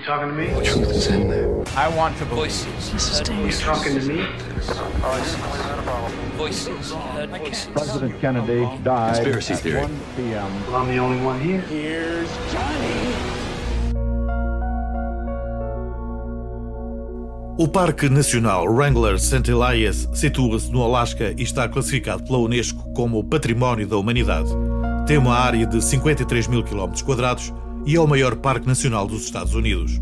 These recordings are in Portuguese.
You talking to me? The truth is in there. I want to voices. This is You dangerous. talking to me? Voices. President Kennedy died Conspiracy at theory. 1 p.m. Well, I'm the only one here. O Parque Nacional Wrangler St. Elias situa-se no Alasca e está classificado pela Unesco como Património da Humanidade. Tem uma área de 53 mil km quadrados e é o maior parque nacional dos Estados Unidos.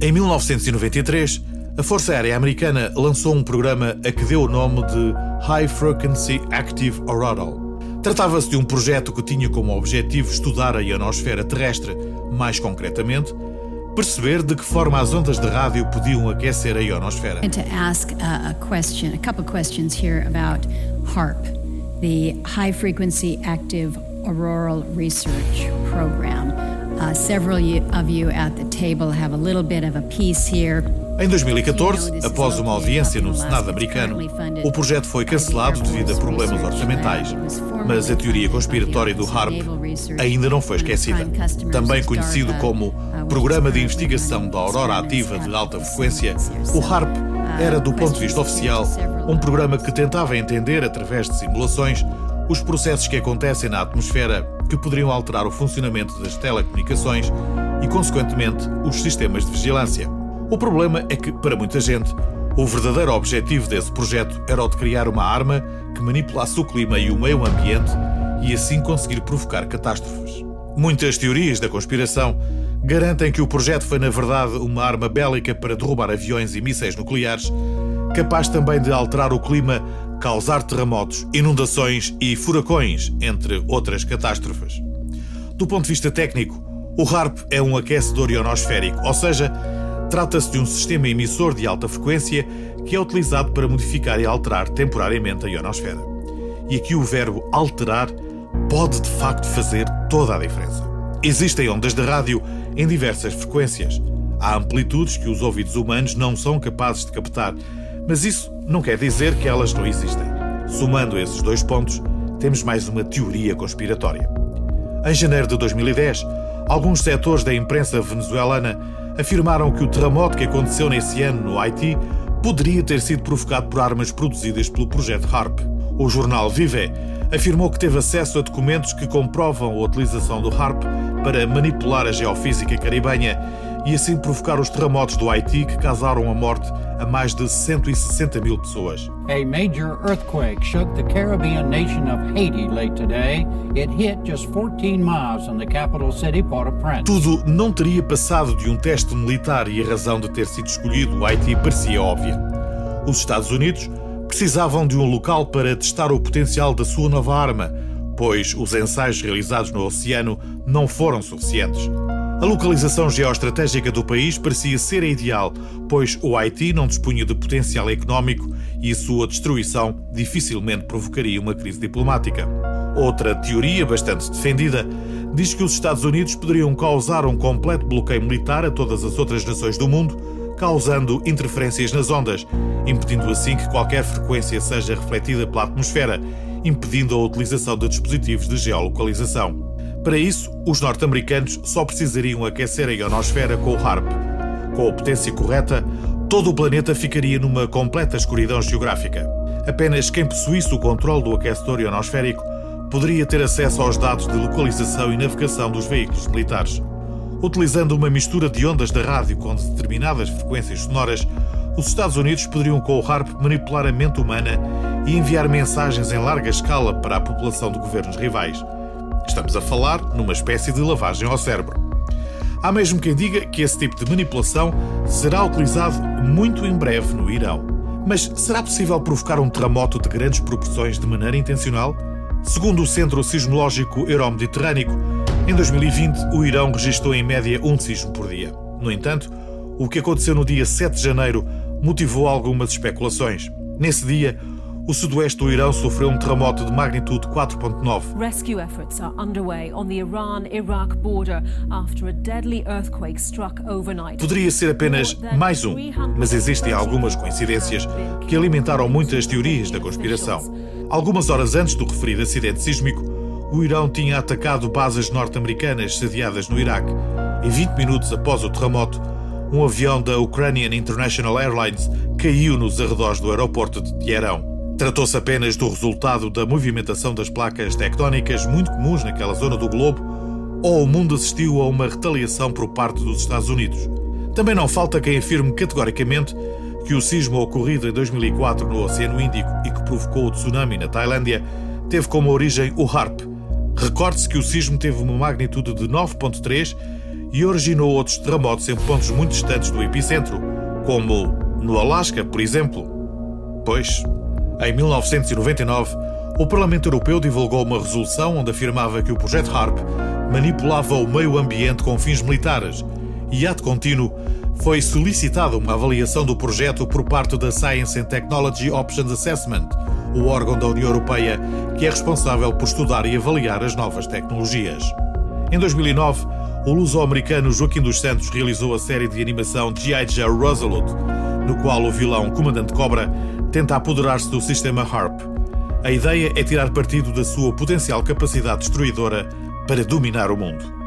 Em 1993, a Força Aérea Americana lançou um programa a que deu o nome de High Frequency Active Auroral. Tratava-se de um projeto que tinha como objetivo estudar a ionosfera terrestre, mais concretamente, perceber de que forma as ondas de rádio podiam aquecer a ionosfera. To ask a, a question, a couple questions here about HARP, the High Frequency Active Auroral Research Program. Uh, several of you at the table have a little bit of a piece here. Em 2014, após uma audiência no Senado americano, o projeto foi cancelado devido a problemas orçamentais. Mas a teoria conspiratória do HARP ainda não foi esquecida. Também conhecido como Programa de Investigação da Aurora Ativa de Alta Frequência, o HARP era, do ponto de vista oficial, um programa que tentava entender, através de simulações, os processos que acontecem na atmosfera que poderiam alterar o funcionamento das telecomunicações e, consequentemente, os sistemas de vigilância. O problema é que, para muita gente, o verdadeiro objetivo desse projeto era o de criar uma arma que manipulasse o clima e o meio ambiente e assim conseguir provocar catástrofes. Muitas teorias da conspiração garantem que o projeto foi, na verdade, uma arma bélica para derrubar aviões e mísseis nucleares, capaz também de alterar o clima, causar terremotos, inundações e furacões, entre outras catástrofes. Do ponto de vista técnico, o HARP é um aquecedor ionosférico, ou seja, trata-se de um sistema emissor de alta frequência que é utilizado para modificar e alterar temporariamente a ionosfera. E aqui o verbo alterar pode de facto fazer toda a diferença. Existem ondas de rádio em diversas frequências. Há amplitudes que os ouvidos humanos não são capazes de captar, mas isso não quer dizer que elas não existem. Somando esses dois pontos, temos mais uma teoria conspiratória. Em janeiro de 2010, alguns setores da imprensa venezuelana afirmaram que o terremoto que aconteceu nesse ano no Haiti poderia ter sido provocado por armas produzidas pelo projeto HARP. O jornal Vive afirmou que teve acesso a documentos que comprovam a utilização do HARP para manipular a geofísica caribenha e assim provocar os terremotos do Haiti que causaram a morte a mais de 160 mil pessoas. A major earthquake shook the Caribbean nation of Haiti late today. It hit just 14 miles from the capital city, Port-au-Prince. Tudo não teria passado de um teste militar e a razão de ter sido escolhido o Haiti parecia óbvia. Os Estados Unidos precisavam de um local para testar o potencial da sua nova arma, pois os ensaios realizados no oceano não foram suficientes. A localização geoestratégica do país parecia ser a ideal, pois o Haiti não dispunha de potencial económico e a sua destruição dificilmente provocaria uma crise diplomática. Outra teoria bastante defendida diz que os Estados Unidos poderiam causar um completo bloqueio militar a todas as outras nações do mundo, causando interferências nas ondas, impedindo assim que qualquer frequência seja refletida pela atmosfera, impedindo a utilização de dispositivos de geolocalização. Para isso, os norte-americanos só precisariam aquecer a ionosfera com o HARP. Com a potência correta, todo o planeta ficaria numa completa escuridão geográfica. Apenas quem possuísse o controle do aquecedor ionosférico poderia ter acesso aos dados de localização e navegação dos veículos militares. Utilizando uma mistura de ondas da rádio com determinadas frequências sonoras, os Estados Unidos poderiam com o HARP manipular a mente humana e enviar mensagens em larga escala para a população de governos rivais. Estamos a falar numa espécie de lavagem ao cérebro. Há mesmo quem diga que esse tipo de manipulação será utilizado muito em breve no Irão. Mas será possível provocar um terremoto de grandes proporções de maneira intencional? Segundo o Centro Sismológico Euromediterrâneo, em 2020 o Irão registrou em média um sismo por dia. No entanto, o que aconteceu no dia 7 de janeiro motivou algumas especulações. Nesse dia, o sudoeste do Irão sofreu um terremoto de magnitude 4.9. Rescue efforts are underway on the Iran Iraq border after a deadly earthquake struck overnight. Poderia ser apenas mais um, mas existem algumas coincidências que alimentaram muitas teorias da conspiração. Algumas horas antes do referido acidente sísmico, o Irão tinha atacado bases norte-americanas sediadas no Iraque. E 20 minutos após o terremoto, um avião da Ukrainian International Airlines caiu nos arredores do aeroporto de Teherão. Tratou-se apenas do resultado da movimentação das placas tectónicas muito comuns naquela zona do globo, ou o mundo assistiu a uma retaliação por parte dos Estados Unidos. Também não falta quem afirme categoricamente que o sismo ocorrido em 2004 no Oceano Índico e que provocou o tsunami na Tailândia teve como origem o HARP. Recorde-se que o sismo teve uma magnitude de 9.3 e originou outros terremotos em pontos muito distantes do epicentro, como no Alasca, por exemplo. Pois, em 1999, o Parlamento Europeu divulgou uma resolução onde afirmava que o projeto HARP manipulava o meio ambiente com fins militares e, ato contínuo, foi solicitada uma avaliação do projeto por parte da Science and Technology Options Assessment, o órgão da União Europeia que é responsável por estudar e avaliar as novas tecnologias. Em 2009, o luso-americano Joaquim dos Santos realizou a série de animação G.I. Joe Resolute, no qual o vilão Comandante Cobra tenta apoderar-se do sistema HARP. A ideia é tirar partido da sua potencial capacidade destruidora para dominar o mundo.